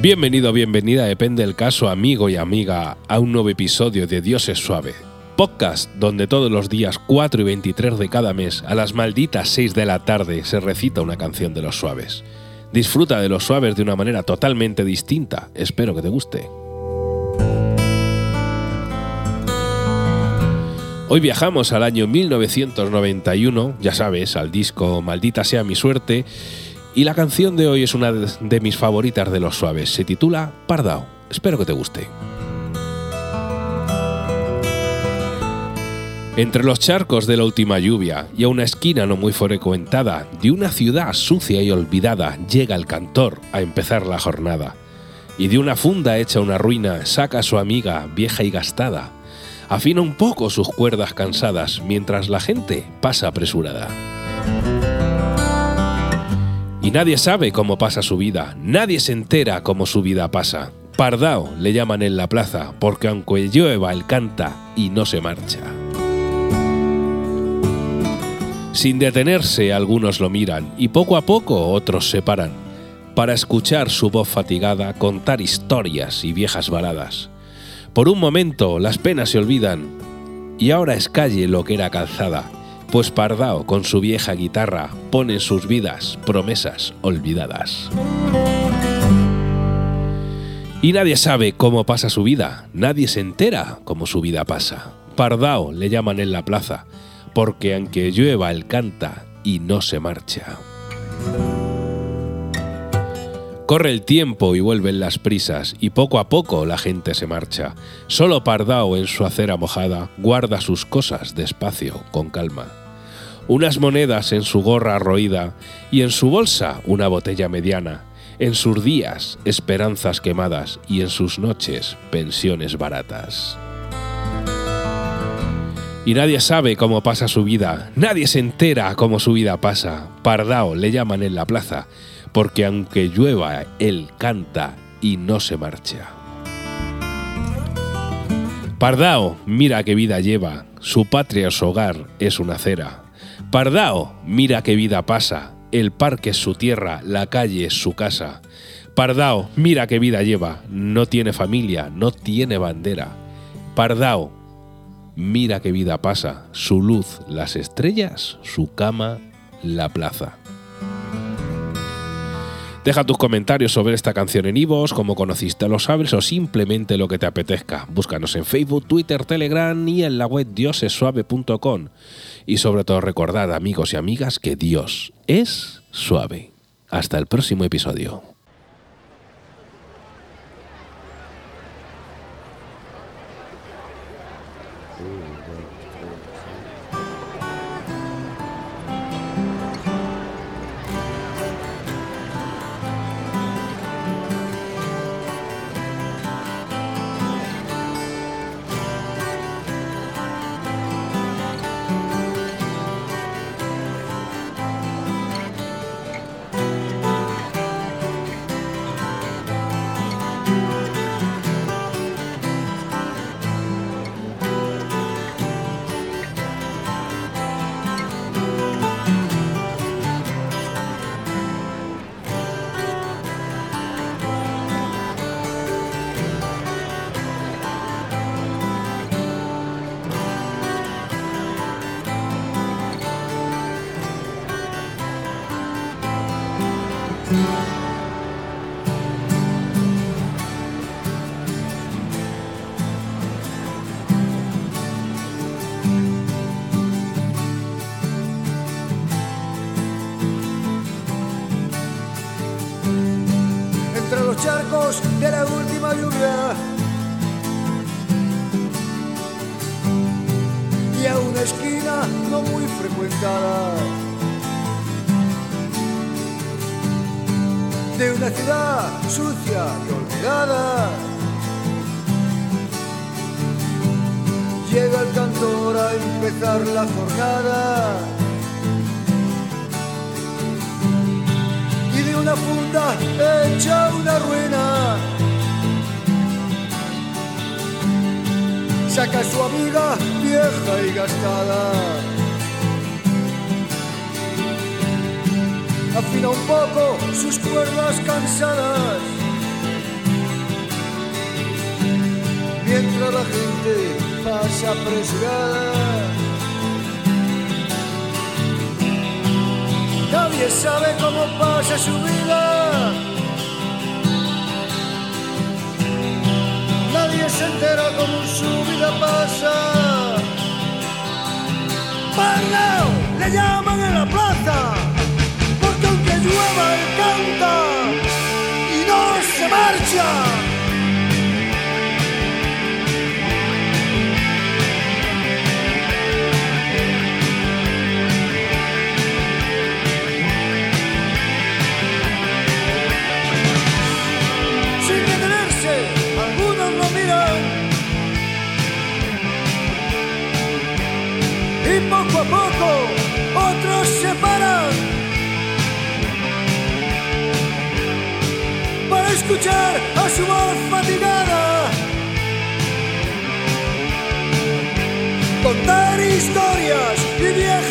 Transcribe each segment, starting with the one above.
Bienvenido, bienvenida, depende del caso, amigo y amiga, a un nuevo episodio de Dios es suave. Podcast donde todos los días 4 y 23 de cada mes, a las malditas 6 de la tarde, se recita una canción de los suaves. Disfruta de los suaves de una manera totalmente distinta. Espero que te guste. Hoy viajamos al año 1991, ya sabes, al disco Maldita sea mi suerte, y la canción de hoy es una de mis favoritas de los suaves. Se titula Pardao. Espero que te guste. Entre los charcos de la última lluvia y a una esquina no muy frecuentada de una ciudad sucia y olvidada llega el cantor a empezar la jornada. Y de una funda hecha una ruina saca a su amiga vieja y gastada afina un poco sus cuerdas cansadas mientras la gente pasa apresurada. Y nadie sabe cómo pasa su vida, nadie se entera cómo su vida pasa. Pardao le llaman en la plaza, porque aunque llueva él canta y no se marcha. Sin detenerse algunos lo miran y poco a poco otros se paran, para escuchar su voz fatigada contar historias y viejas baladas. Por un momento las penas se olvidan y ahora es calle lo que era calzada, pues Pardao con su vieja guitarra pone en sus vidas promesas olvidadas. Y nadie sabe cómo pasa su vida, nadie se entera cómo su vida pasa. Pardao le llaman en la plaza, porque aunque llueva él canta y no se marcha. Corre el tiempo y vuelven las prisas, y poco a poco la gente se marcha. Solo Pardao en su acera mojada guarda sus cosas despacio, con calma. Unas monedas en su gorra roída y en su bolsa una botella mediana. En sus días esperanzas quemadas y en sus noches pensiones baratas. Y nadie sabe cómo pasa su vida, nadie se entera cómo su vida pasa. Pardao le llaman en la plaza porque aunque llueva, él canta y no se marcha. Pardao, mira qué vida lleva, su patria su hogar es una acera. Pardao, mira qué vida pasa, el parque es su tierra, la calle es su casa. Pardao, mira qué vida lleva, no tiene familia, no tiene bandera. Pardao, mira qué vida pasa, su luz, las estrellas, su cama, la plaza. Deja tus comentarios sobre esta canción en Ivos, cómo conociste a los o simplemente lo que te apetezca. Búscanos en Facebook, Twitter, Telegram y en la web diosesuave.com. Y sobre todo recordad, amigos y amigas, que Dios es suave. Hasta el próximo episodio. Charcos de la última lluvia. Y a una esquina no muy frecuentada. De una ciudad sucia y olvidada. Llega el cantor a empezar la jornada una funda hecha una ruina. Saca a su amiga vieja y gastada. Afina un poco sus cuerdas cansadas. Mientras la gente pasa apresurada. Nadie sabe cómo pasa su vida. Nadie se entera cómo su vida pasa. Parnao le llaman poco a poco otros se paran para escuchar a su voz fatigada. Contar historias y viejas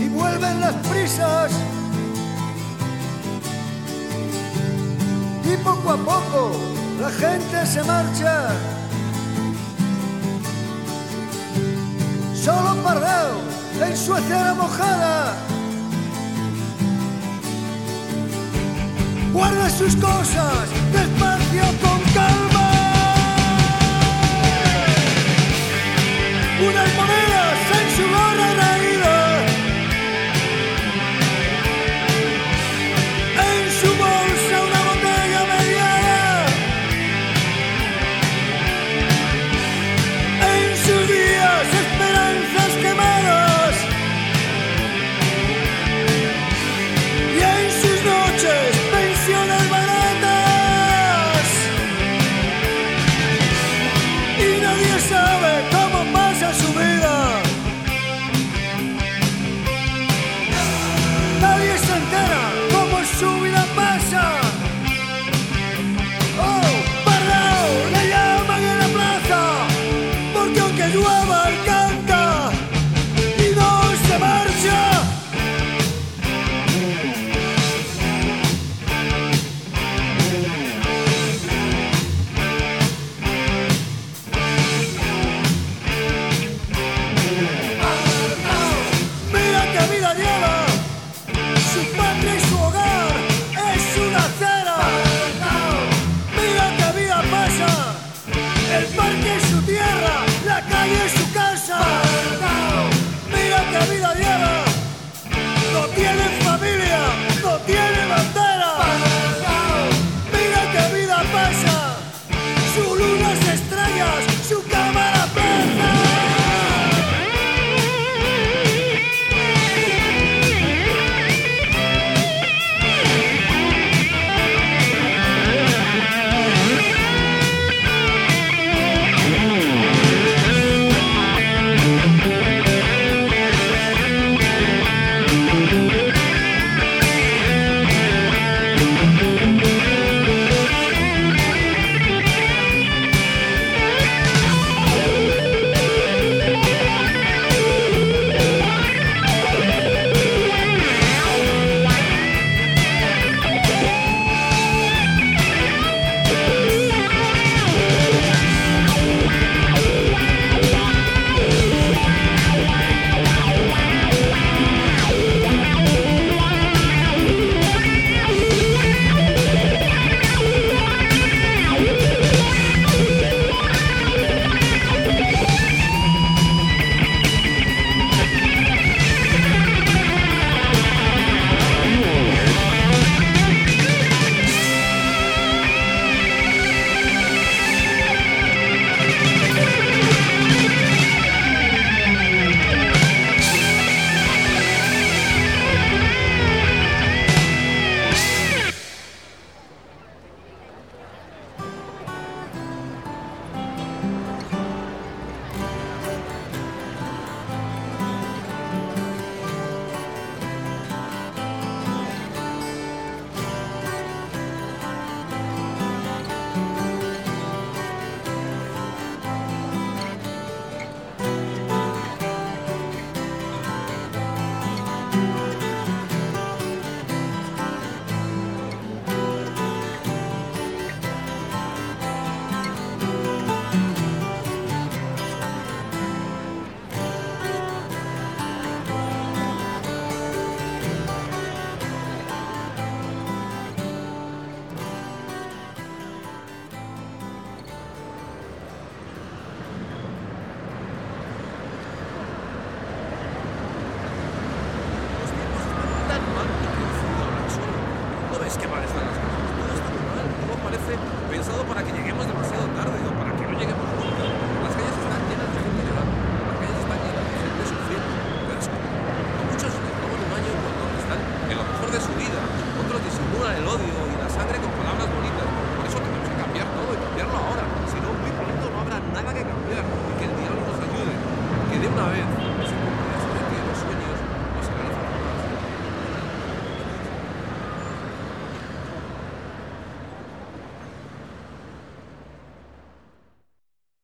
y vuelven las prisas. Y poco a poco la gente se marcha. Solo Pardao en su acera mojada. Guarda sus cosas despacio con calma.